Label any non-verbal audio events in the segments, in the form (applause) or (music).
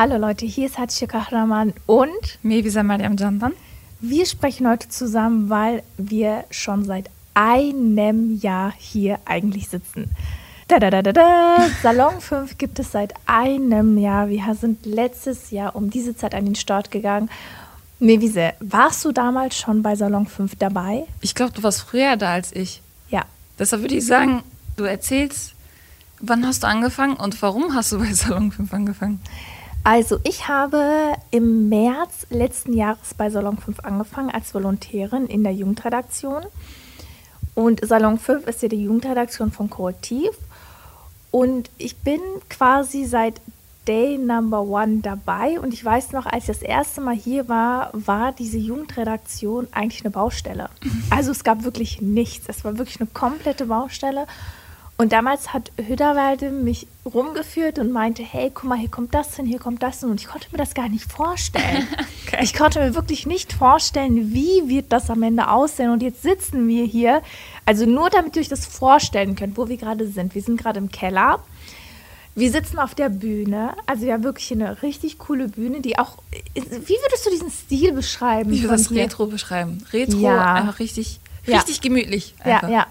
Hallo Leute, hier ist Hatice Kahraman und Mevisa Mariam Jandan. Wir sprechen heute zusammen, weil wir schon seit einem Jahr hier eigentlich sitzen. Da, da, da, da, da. (laughs) Salon 5 gibt es seit einem Jahr. Wir sind letztes Jahr um diese Zeit an den Start gegangen. Mevise, warst du damals schon bei Salon 5 dabei? Ich glaube, du warst früher da als ich. Ja. Deshalb würde ich sagen, du erzählst, wann hast du angefangen und warum hast du bei Salon 5 angefangen? Also, ich habe im März letzten Jahres bei Salon 5 angefangen als Volontärin in der Jugendredaktion. Und Salon 5 ist ja die Jugendredaktion von Korrektiv. Und ich bin quasi seit Day Number One dabei. Und ich weiß noch, als ich das erste Mal hier war, war diese Jugendredaktion eigentlich eine Baustelle. (laughs) Also es gab wirklich nichts. Es war wirklich eine komplette Baustelle. Und damals hat Hüderwalde mich rumgeführt und meinte, hey, guck mal, hier kommt das hin, hier kommt das hin. Und ich konnte mir das gar nicht vorstellen. (laughs) okay. Ich konnte mir wirklich nicht vorstellen, wie wird das am Ende aussehen. Und jetzt sitzen wir hier, also nur damit ihr euch das vorstellen könnt, wo wir gerade sind. Wir sind gerade im Keller. Wir sitzen auf der Bühne, also ja wirklich eine richtig coole Bühne, die auch, wie würdest du diesen Stil beschreiben? Ich würde das Retro beschreiben. Retro, ja. einfach richtig, richtig ja. gemütlich. Einfach. Ja, ja.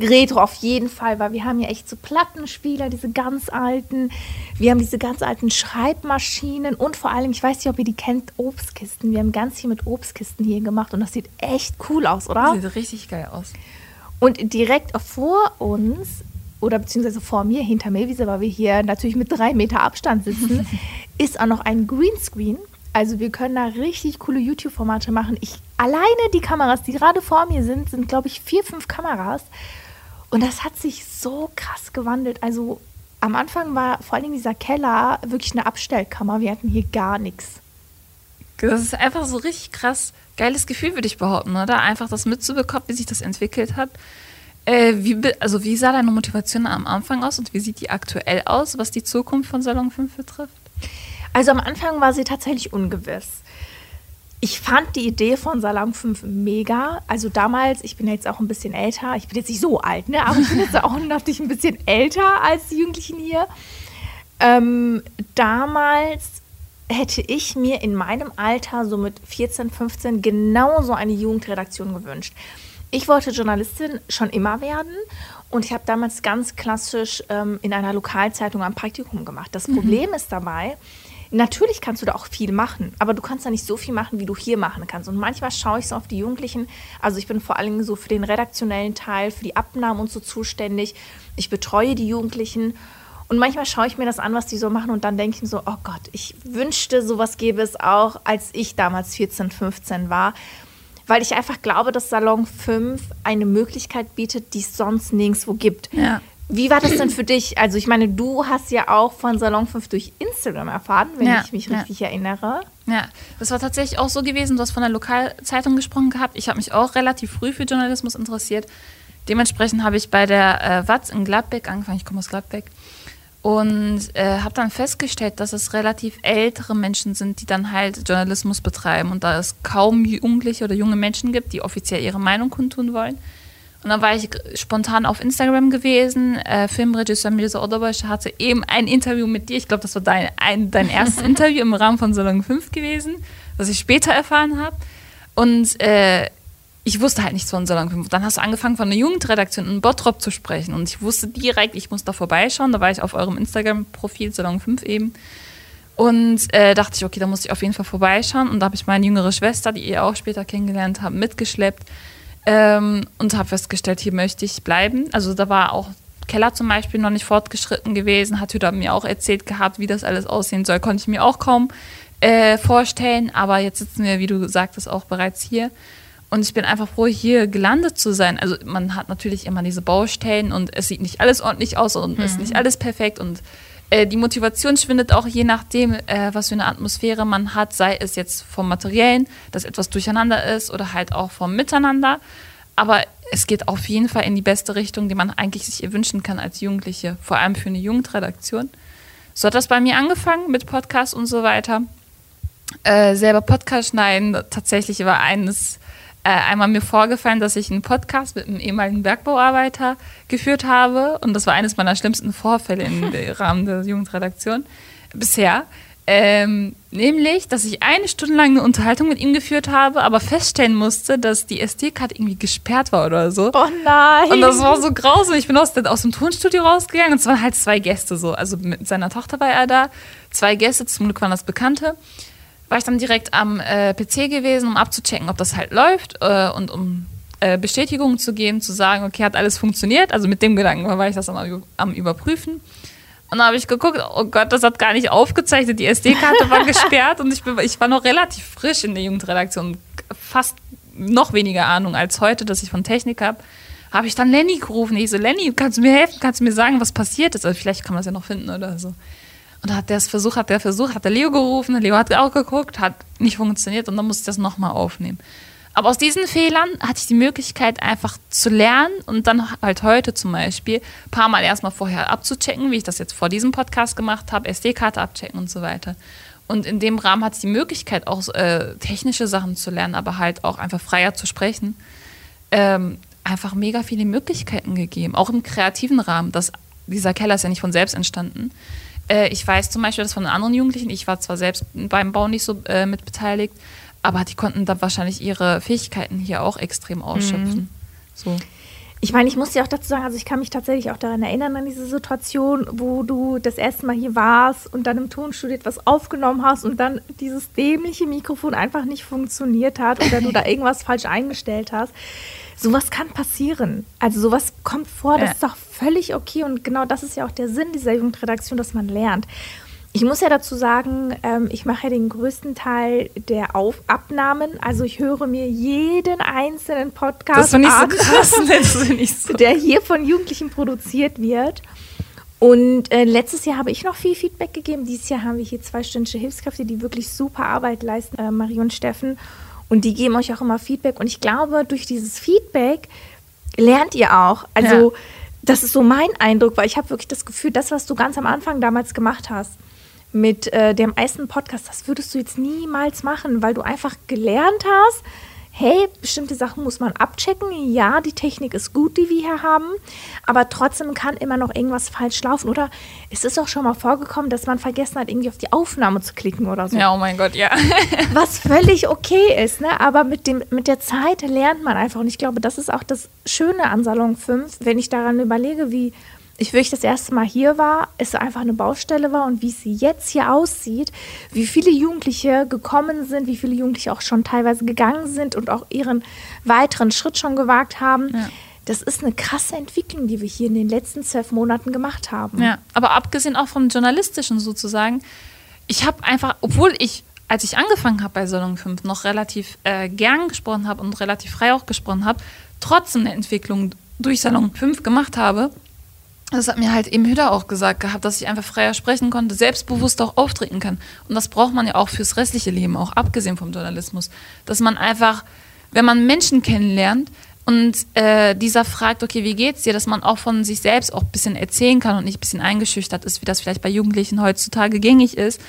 Retro auf jeden Fall, weil wir haben ja echt so Plattenspieler, diese ganz alten. Wir haben diese ganz alten Schreibmaschinen und vor allem, ich weiß nicht, ob ihr die kennt, Obstkisten. Wir haben ganz viel mit Obstkisten hier gemacht und das sieht echt cool aus, oder? Sieht richtig geil aus. Und direkt vor uns oder beziehungsweise vor mir, hinter mir, weil wir hier natürlich mit drei Meter Abstand sitzen, (laughs) ist auch noch ein Greenscreen. Also wir können da richtig coole YouTube-Formate machen. Ich alleine die Kameras, die gerade vor mir sind, sind glaube ich vier, fünf Kameras. Und das hat sich so krass gewandelt. Also am Anfang war vor allem dieser Keller wirklich eine Abstellkammer. Wir hatten hier gar nichts. Das ist einfach so richtig krass geiles Gefühl, würde ich behaupten, oder? Einfach das mitzubekommen, wie sich das entwickelt hat. Äh, wie, also wie sah deine Motivation am Anfang aus und wie sieht die aktuell aus, was die Zukunft von Salon 5 betrifft? Also am Anfang war sie tatsächlich ungewiss ich fand die Idee von Salon 5 mega. Also damals, ich bin jetzt auch ein bisschen älter, ich bin jetzt nicht so alt, ne? aber ich bin jetzt auch (laughs) natürlich ein bisschen älter als die Jugendlichen hier. Ähm, damals hätte ich mir in meinem Alter, so mit 14, 15, genauso eine Jugendredaktion gewünscht. Ich wollte Journalistin schon immer werden und ich habe damals ganz klassisch ähm, in einer Lokalzeitung ein Praktikum gemacht. Das mhm. Problem ist dabei, Natürlich kannst du da auch viel machen, aber du kannst da nicht so viel machen, wie du hier machen kannst. Und manchmal schaue ich so auf die Jugendlichen. Also ich bin vor allem so für den redaktionellen Teil, für die Abnahmen und so zuständig. Ich betreue die Jugendlichen. Und manchmal schaue ich mir das an, was die so machen und dann denke ich mir so, oh Gott, ich wünschte, sowas gäbe es auch, als ich damals 14, 15 war. Weil ich einfach glaube, dass Salon 5 eine Möglichkeit bietet, die es sonst nirgendwo gibt. Ja. Wie war das denn für dich? Also ich meine, du hast ja auch von Salon 5 durch Instagram erfahren, wenn ja, ich mich ja. richtig erinnere. Ja, das war tatsächlich auch so gewesen. Du hast von der Lokalzeitung gesprochen gehabt. Ich habe mich auch relativ früh für Journalismus interessiert. Dementsprechend habe ich bei der äh, Watz in Gladbeck angefangen. Ich komme aus Gladbeck. Und äh, habe dann festgestellt, dass es relativ ältere Menschen sind, die dann halt Journalismus betreiben und da es kaum Jugendliche oder junge Menschen gibt, die offiziell ihre Meinung kundtun wollen. Und dann war ich spontan auf Instagram gewesen. Äh, Filmregisseur Mirza Odobash hatte eben ein Interview mit dir. Ich glaube, das war dein, ein, dein erstes (laughs) Interview im Rahmen von Salon 5 gewesen, was ich später erfahren habe. Und äh, ich wusste halt nichts von Salon 5. Dann hast du angefangen, von der Jugendredaktion in Bottrop zu sprechen. Und ich wusste direkt, ich muss da vorbeischauen. Da war ich auf eurem Instagram-Profil Salon 5 eben. Und äh, dachte ich, okay, da muss ich auf jeden Fall vorbeischauen. Und da habe ich meine jüngere Schwester, die ihr auch später kennengelernt habt, mitgeschleppt. Ähm, und habe festgestellt, hier möchte ich bleiben. Also da war auch Keller zum Beispiel noch nicht fortgeschritten gewesen, hat Hüder mir auch erzählt gehabt, wie das alles aussehen soll, konnte ich mir auch kaum äh, vorstellen. Aber jetzt sitzen wir, wie du sagtest, auch bereits hier. Und ich bin einfach froh, hier gelandet zu sein. Also man hat natürlich immer diese Baustellen und es sieht nicht alles ordentlich aus und mhm. ist nicht alles perfekt und äh, die Motivation schwindet auch je nachdem, äh, was für eine Atmosphäre man hat, sei es jetzt vom Materiellen, dass etwas durcheinander ist oder halt auch vom Miteinander. Aber es geht auf jeden Fall in die beste Richtung, die man eigentlich sich wünschen kann als Jugendliche, vor allem für eine Jugendredaktion. So hat das bei mir angefangen mit Podcast und so weiter. Äh, selber Podcast schneiden, tatsächlich war eines äh, einmal mir vorgefallen, dass ich einen Podcast mit einem ehemaligen Bergbauarbeiter geführt habe. Und das war eines meiner schlimmsten Vorfälle im (laughs) Rahmen der Jugendredaktion bisher. Ähm, nämlich, dass ich eine Stunde lang eine Unterhaltung mit ihm geführt habe, aber feststellen musste, dass die SD-Karte irgendwie gesperrt war oder so. Oh nein. Und das war so grausam. Ich bin aus, aus dem Tonstudio rausgegangen und es waren halt zwei Gäste so. Also mit seiner Tochter war er da. Zwei Gäste, zum Glück waren das Bekannte. War ich dann direkt am äh, PC gewesen, um abzuchecken, ob das halt läuft äh, und um äh, Bestätigungen zu geben, zu sagen, okay, hat alles funktioniert. Also mit dem Gedanken war ich das am, am Überprüfen. Und dann habe ich geguckt, oh Gott, das hat gar nicht aufgezeichnet. Die SD-Karte war (laughs) gesperrt und ich, bin, ich war noch relativ frisch in der Jugendredaktion. Fast noch weniger Ahnung als heute, dass ich von Technik habe. Habe ich dann Lenny gerufen. Ich so, Lenny, kannst du mir helfen? Kannst du mir sagen, was passiert ist? Also vielleicht kann man es ja noch finden oder so. Und da hat der es versucht, hat der versucht, hat der Leo gerufen. Leo hat auch geguckt, hat nicht funktioniert und dann musste ich das nochmal aufnehmen. Aber aus diesen Fehlern hatte ich die Möglichkeit, einfach zu lernen und dann halt heute zum Beispiel ein paar Mal erstmal vorher abzuchecken, wie ich das jetzt vor diesem Podcast gemacht habe, SD-Karte abchecken und so weiter. Und in dem Rahmen hatte ich die Möglichkeit, auch äh, technische Sachen zu lernen, aber halt auch einfach freier zu sprechen. Ähm, einfach mega viele Möglichkeiten gegeben, auch im kreativen Rahmen. Das, dieser Keller ist ja nicht von selbst entstanden. Äh, ich weiß zum Beispiel, dass von anderen Jugendlichen, ich war zwar selbst beim Bau nicht so äh, mit beteiligt, aber die konnten da wahrscheinlich ihre Fähigkeiten hier auch extrem ausschöpfen. Mhm. So. Ich meine, ich muss dir auch dazu sagen, also ich kann mich tatsächlich auch daran erinnern, an diese Situation, wo du das erste Mal hier warst und dann im Tonstudio etwas aufgenommen hast und dann dieses dämliche Mikrofon einfach nicht funktioniert hat oder du da (laughs) irgendwas falsch eingestellt hast. Sowas kann passieren. Also sowas kommt vor, das ja. ist doch völlig okay und genau das ist ja auch der Sinn dieser Jugendredaktion, dass man lernt. Ich muss ja dazu sagen, ähm, ich mache ja den größten Teil der Auf Abnahmen. Also ich höre mir jeden einzelnen Podcast an, so (laughs) so. der hier von Jugendlichen produziert wird. Und äh, letztes Jahr habe ich noch viel Feedback gegeben. Dieses Jahr haben wir hier zwei stündliche Hilfskräfte, die wirklich super Arbeit leisten, äh, Marie und Steffen. Und die geben euch auch immer Feedback. Und ich glaube, durch dieses Feedback lernt ihr auch. Also ja. das ist so mein Eindruck, weil ich habe wirklich das Gefühl, das, was du ganz am Anfang damals gemacht hast, mit äh, dem ersten Podcast, das würdest du jetzt niemals machen, weil du einfach gelernt hast, hey, bestimmte Sachen muss man abchecken. Ja, die Technik ist gut, die wir hier haben, aber trotzdem kann immer noch irgendwas falsch laufen. Oder es ist auch schon mal vorgekommen, dass man vergessen hat, irgendwie auf die Aufnahme zu klicken oder so. Ja, oh mein Gott, ja. (laughs) Was völlig okay ist, ne? aber mit, dem, mit der Zeit lernt man einfach. Und ich glaube, das ist auch das Schöne an Salon 5, wenn ich daran überlege, wie ich wirklich das erste Mal hier war, es einfach eine Baustelle war und wie sie jetzt hier aussieht, wie viele Jugendliche gekommen sind, wie viele Jugendliche auch schon teilweise gegangen sind und auch ihren weiteren Schritt schon gewagt haben. Ja. Das ist eine krasse Entwicklung, die wir hier in den letzten zwölf Monaten gemacht haben. Ja, aber abgesehen auch vom Journalistischen sozusagen, ich habe einfach, obwohl ich, als ich angefangen habe bei Salon 5, noch relativ äh, gern gesprochen habe und relativ frei auch gesprochen habe, trotzdem eine Entwicklung durch Salon 5 gemacht habe, das hat mir halt eben Hüder auch gesagt gehabt, dass ich einfach freier sprechen konnte, selbstbewusst auch auftreten kann. Und das braucht man ja auch fürs restliche Leben, auch abgesehen vom Journalismus. Dass man einfach, wenn man Menschen kennenlernt und äh, dieser fragt, okay, wie geht's dir, dass man auch von sich selbst auch ein bisschen erzählen kann und nicht ein bisschen eingeschüchtert ist, wie das vielleicht bei Jugendlichen heutzutage gängig ist.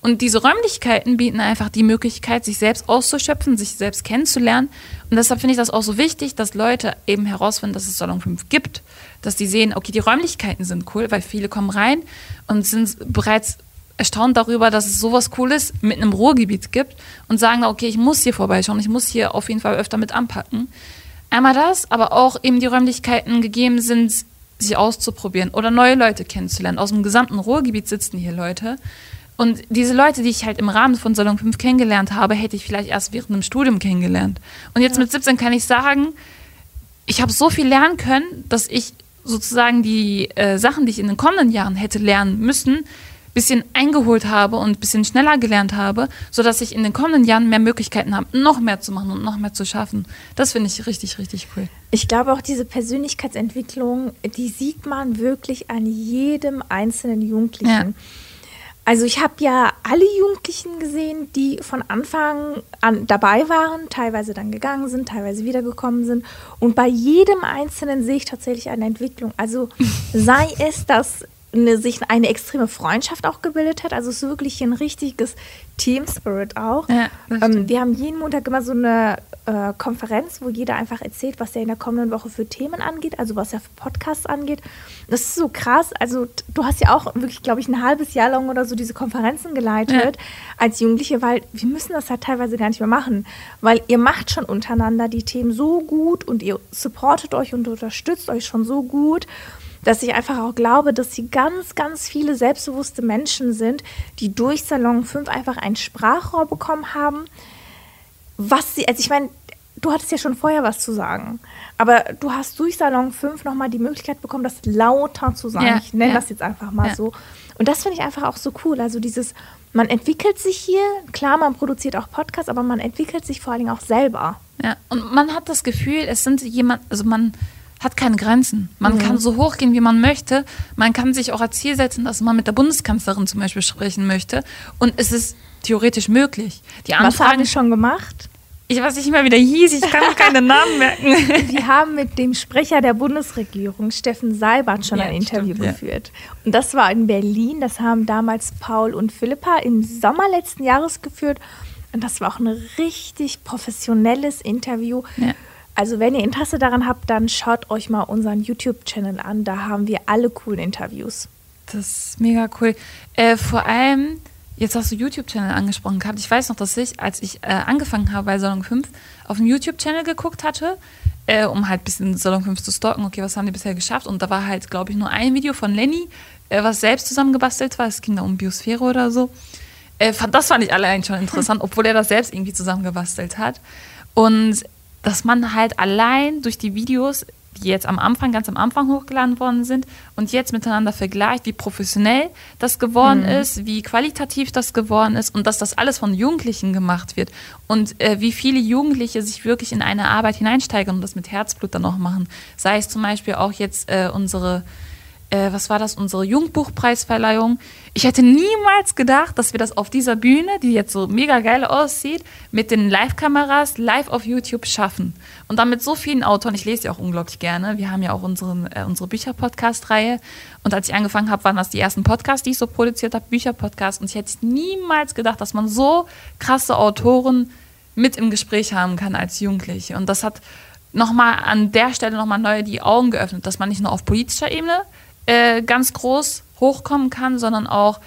Und diese Räumlichkeiten bieten einfach die Möglichkeit, sich selbst auszuschöpfen, sich selbst kennenzulernen. Und deshalb finde ich das auch so wichtig, dass Leute eben herausfinden, dass es Salon 5 gibt dass die sehen, okay, die Räumlichkeiten sind cool, weil viele kommen rein und sind bereits erstaunt darüber, dass es sowas Cooles mit einem Ruhrgebiet gibt und sagen, okay, ich muss hier vorbeischauen, ich muss hier auf jeden Fall öfter mit anpacken. Einmal das, aber auch eben die Räumlichkeiten gegeben sind, sich auszuprobieren oder neue Leute kennenzulernen. Aus dem gesamten Ruhrgebiet sitzen hier Leute. Und diese Leute, die ich halt im Rahmen von Salon 5 kennengelernt habe, hätte ich vielleicht erst während dem Studium kennengelernt. Und jetzt ja. mit 17 kann ich sagen, ich habe so viel lernen können, dass ich sozusagen die äh, Sachen, die ich in den kommenden Jahren hätte lernen müssen, bisschen eingeholt habe und ein bisschen schneller gelernt habe, sodass ich in den kommenden Jahren mehr Möglichkeiten habe, noch mehr zu machen und noch mehr zu schaffen. Das finde ich richtig, richtig cool. Ich glaube auch diese Persönlichkeitsentwicklung, die sieht man wirklich an jedem einzelnen Jugendlichen. Ja. Also ich habe ja alle Jugendlichen gesehen, die von Anfang an dabei waren, teilweise dann gegangen sind, teilweise wiedergekommen sind. Und bei jedem Einzelnen sehe ich tatsächlich eine Entwicklung. Also sei es, dass eine, sich eine extreme Freundschaft auch gebildet hat. Also es ist wirklich ein richtiges Team Spirit auch. Ja, ähm, wir haben jeden Montag immer so eine äh, Konferenz, wo jeder einfach erzählt, was er in der kommenden Woche für Themen angeht, also was er für Podcasts angeht. Das ist so krass. Also du hast ja auch wirklich, glaube ich, ein halbes Jahr lang oder so diese Konferenzen geleitet ja. als Jugendliche, weil wir müssen das halt teilweise gar nicht mehr machen, weil ihr macht schon untereinander die Themen so gut und ihr supportet euch und unterstützt euch schon so gut dass ich einfach auch glaube, dass sie ganz, ganz viele selbstbewusste Menschen sind, die durch Salon 5 einfach ein Sprachrohr bekommen haben, was sie, also ich meine, du hattest ja schon vorher was zu sagen, aber du hast durch Salon 5 nochmal die Möglichkeit bekommen, das lauter zu sagen. Ja, ich nenne ja. das jetzt einfach mal ja. so. Und das finde ich einfach auch so cool. Also dieses, man entwickelt sich hier, klar, man produziert auch Podcasts, aber man entwickelt sich vor allen Dingen auch selber. Ja, und man hat das Gefühl, es sind jemand, also man hat keine Grenzen. Man mhm. kann so hoch gehen, wie man möchte. Man kann sich auch als Ziel setzen, dass man mit der Bundeskanzlerin zum Beispiel sprechen möchte. Und es ist theoretisch möglich. Die Anfragen, Was haben wir schon gemacht? Ich weiß nicht mehr, wie der hieß. Ich kann keine Namen merken. (laughs) Wir haben mit dem Sprecher der Bundesregierung, Steffen Seibert, schon ja, ein Interview stimmt, geführt. Ja. Und das war in Berlin. Das haben damals Paul und Philippa im Sommer letzten Jahres geführt. Und das war auch ein richtig professionelles Interview. Ja also wenn ihr Interesse daran habt, dann schaut euch mal unseren YouTube-Channel an. Da haben wir alle coolen Interviews. Das ist mega cool. Äh, vor allem, jetzt hast du YouTube-Channel angesprochen gehabt. Ich weiß noch, dass ich, als ich äh, angefangen habe bei Salon 5, auf dem YouTube-Channel geguckt hatte, äh, um halt ein bisschen Salon 5 zu stalken. Okay, was haben die bisher geschafft? Und da war halt, glaube ich, nur ein Video von Lenny, äh, was selbst zusammengebastelt war. Es ging da um Biosphäre oder so. Äh, das fand ich allein schon interessant, (laughs) obwohl er das selbst irgendwie zusammengebastelt hat. Und dass man halt allein durch die Videos, die jetzt am Anfang, ganz am Anfang hochgeladen worden sind und jetzt miteinander vergleicht, wie professionell das geworden mhm. ist, wie qualitativ das geworden ist und dass das alles von Jugendlichen gemacht wird und äh, wie viele Jugendliche sich wirklich in eine Arbeit hineinsteigern und das mit Herzblut dann auch machen. Sei es zum Beispiel auch jetzt äh, unsere äh, was war das, unsere Jugendbuchpreisverleihung. Ich hätte niemals gedacht, dass wir das auf dieser Bühne, die jetzt so mega geil aussieht, mit den Live-Kameras live auf YouTube schaffen. Und dann mit so vielen Autoren, ich lese ja auch unglaublich gerne, wir haben ja auch unseren, äh, unsere Bücher-Podcast-Reihe. Und als ich angefangen habe, waren das die ersten Podcasts, die ich so produziert habe, Bücher-Podcasts. Und ich hätte niemals gedacht, dass man so krasse Autoren mit im Gespräch haben kann als Jugendliche. Und das hat nochmal an der Stelle nochmal neu die Augen geöffnet, dass man nicht nur auf politischer Ebene äh, ganz groß hochkommen kann, sondern auch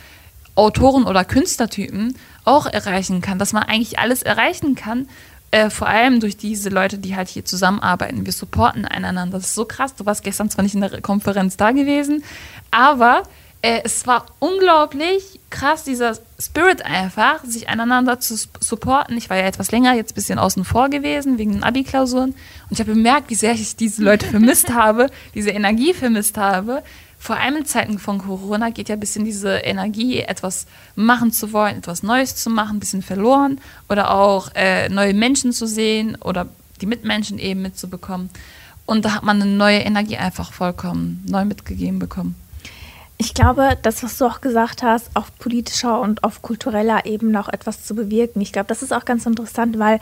Autoren oder Künstlertypen auch erreichen kann, dass man eigentlich alles erreichen kann, äh, vor allem durch diese Leute, die halt hier zusammenarbeiten. Wir supporten einander. Das ist so krass. Du warst gestern zwar nicht in der Konferenz da gewesen, aber äh, es war unglaublich krass, dieser Spirit einfach, sich einander zu supporten. Ich war ja etwas länger, jetzt ein bisschen außen vor gewesen, wegen den Abi-Klausuren. Und ich habe bemerkt, wie sehr ich diese Leute vermisst (laughs) habe, diese Energie vermisst habe vor allem in Zeiten von Corona geht ja ein bisschen diese Energie, etwas machen zu wollen, etwas Neues zu machen, ein bisschen verloren oder auch äh, neue Menschen zu sehen oder die Mitmenschen eben mitzubekommen. Und da hat man eine neue Energie einfach vollkommen neu mitgegeben bekommen. Ich glaube, das, was du auch gesagt hast, auf politischer und auf kultureller Ebene auch etwas zu bewirken. Ich glaube, das ist auch ganz interessant, weil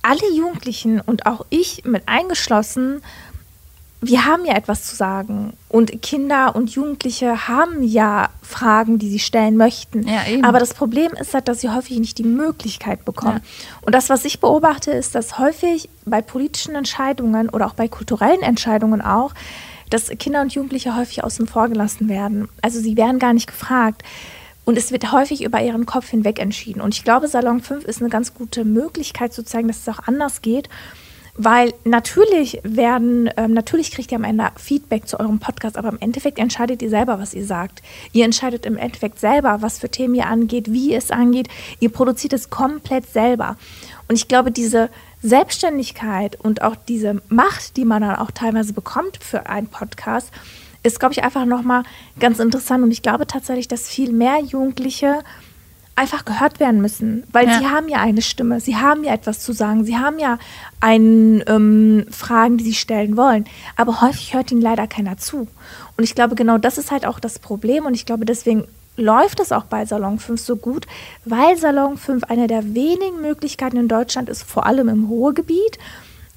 alle Jugendlichen und auch ich mit eingeschlossen wir haben ja etwas zu sagen und Kinder und Jugendliche haben ja Fragen, die sie stellen möchten. Ja, Aber das Problem ist halt, dass sie häufig nicht die Möglichkeit bekommen. Ja. Und das, was ich beobachte, ist, dass häufig bei politischen Entscheidungen oder auch bei kulturellen Entscheidungen auch, dass Kinder und Jugendliche häufig außen vor gelassen werden. Also sie werden gar nicht gefragt. Und es wird häufig über ihren Kopf hinweg entschieden. Und ich glaube, Salon 5 ist eine ganz gute Möglichkeit zu zeigen, dass es auch anders geht. Weil natürlich werden, ähm, natürlich kriegt ihr am Ende Feedback zu eurem Podcast, aber im Endeffekt entscheidet ihr selber, was ihr sagt. Ihr entscheidet im Endeffekt selber, was für Themen ihr angeht, wie es angeht. Ihr produziert es komplett selber. Und ich glaube, diese Selbstständigkeit und auch diese Macht, die man dann auch teilweise bekommt für einen Podcast, ist, glaube ich, einfach nochmal ganz interessant. Und ich glaube tatsächlich, dass viel mehr Jugendliche einfach gehört werden müssen, weil ja. sie haben ja eine Stimme, sie haben ja etwas zu sagen, sie haben ja ein, ähm, Fragen, die sie stellen wollen, aber häufig hört ihnen leider keiner zu. Und ich glaube, genau das ist halt auch das Problem und ich glaube, deswegen läuft es auch bei Salon 5 so gut, weil Salon 5 eine der wenigen Möglichkeiten in Deutschland ist, vor allem im Ruhrgebiet,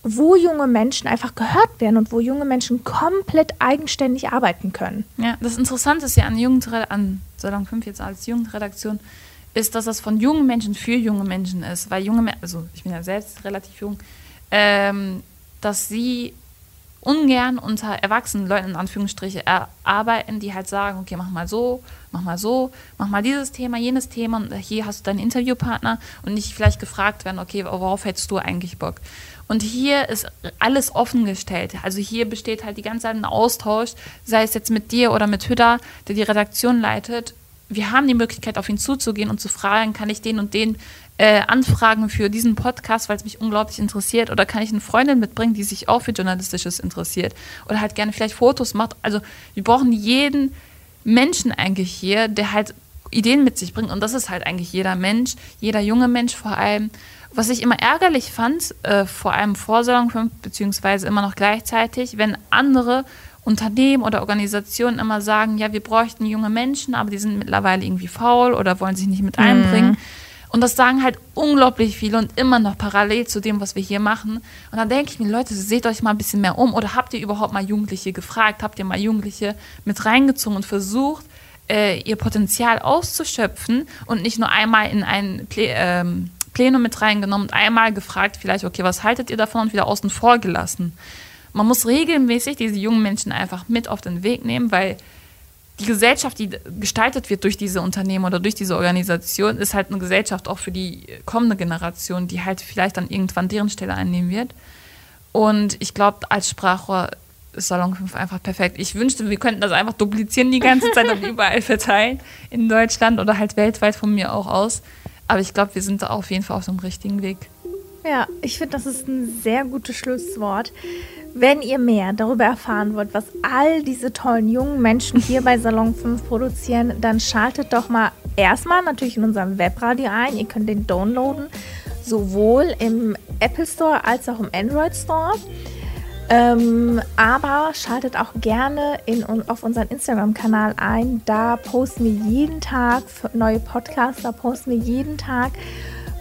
wo junge Menschen einfach gehört werden und wo junge Menschen komplett eigenständig arbeiten können. Ja, das Interessante ist ja an, Jugend, an Salon 5 jetzt als Jugendredaktion, ist, dass das von jungen Menschen für junge Menschen ist. Weil junge Menschen, also ich bin ja selbst relativ jung, ähm, dass sie ungern unter erwachsenen Leuten in Anführungsstriche arbeiten, die halt sagen, okay, mach mal so, mach mal so, mach mal dieses Thema, jenes Thema und hier hast du deinen Interviewpartner und nicht vielleicht gefragt werden, okay, worauf hättest du eigentlich Bock? Und hier ist alles offengestellt. Also hier besteht halt die ganze Zeit ein Austausch, sei es jetzt mit dir oder mit Hüda, der die Redaktion leitet. Wir haben die Möglichkeit, auf ihn zuzugehen und zu fragen, kann ich den und den äh, Anfragen für diesen Podcast, weil es mich unglaublich interessiert? Oder kann ich eine Freundin mitbringen, die sich auch für Journalistisches interessiert? Oder halt gerne vielleicht Fotos macht? Also wir brauchen jeden Menschen eigentlich hier, der halt Ideen mit sich bringt. Und das ist halt eigentlich jeder Mensch, jeder junge Mensch vor allem. Was ich immer ärgerlich fand, äh, vor allem vor Salon 5, beziehungsweise immer noch gleichzeitig, wenn andere Unternehmen oder Organisationen immer sagen, ja, wir bräuchten junge Menschen, aber die sind mittlerweile irgendwie faul oder wollen sich nicht mit einbringen. Mhm. Und das sagen halt unglaublich viele und immer noch parallel zu dem, was wir hier machen. Und dann denke ich mir, Leute, seht euch mal ein bisschen mehr um. Oder habt ihr überhaupt mal Jugendliche gefragt? Habt ihr mal Jugendliche mit reingezogen und versucht, äh, ihr Potenzial auszuschöpfen und nicht nur einmal in ein Plä ähm, Plenum mit reingenommen und einmal gefragt, vielleicht, okay, was haltet ihr davon und wieder außen vor gelassen? Man muss regelmäßig diese jungen Menschen einfach mit auf den Weg nehmen, weil die Gesellschaft, die gestaltet wird durch diese Unternehmen oder durch diese Organisation, ist halt eine Gesellschaft auch für die kommende Generation, die halt vielleicht dann irgendwann deren Stelle einnehmen wird. Und ich glaube, als Sprachrohr ist Salon 5 einfach perfekt. Ich wünschte, wir könnten das einfach duplizieren die ganze Zeit und (laughs) überall verteilen in Deutschland oder halt weltweit von mir auch aus. Aber ich glaube, wir sind da auf jeden Fall auf dem richtigen Weg. Ja, ich finde, das ist ein sehr gutes Schlusswort. Wenn ihr mehr darüber erfahren wollt, was all diese tollen jungen Menschen hier bei Salon 5 produzieren, dann schaltet doch mal erstmal natürlich in unserem Webradio ein. Ihr könnt den downloaden, sowohl im Apple Store als auch im Android Store. Ähm, aber schaltet auch gerne in, auf unseren Instagram-Kanal ein. Da posten wir jeden Tag neue Podcasts, da posten wir jeden Tag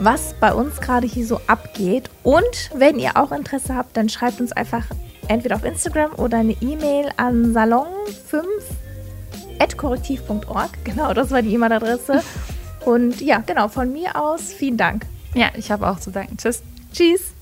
was bei uns gerade hier so abgeht. Und wenn ihr auch Interesse habt, dann schreibt uns einfach entweder auf Instagram oder eine E-Mail an salon5.korrektiv.org. (laughs) Genau, das war die E-Mail-Adresse. (laughs) Und ja, genau, von mir aus vielen Dank. Ja, ich habe auch zu danken. Tschüss. Tschüss.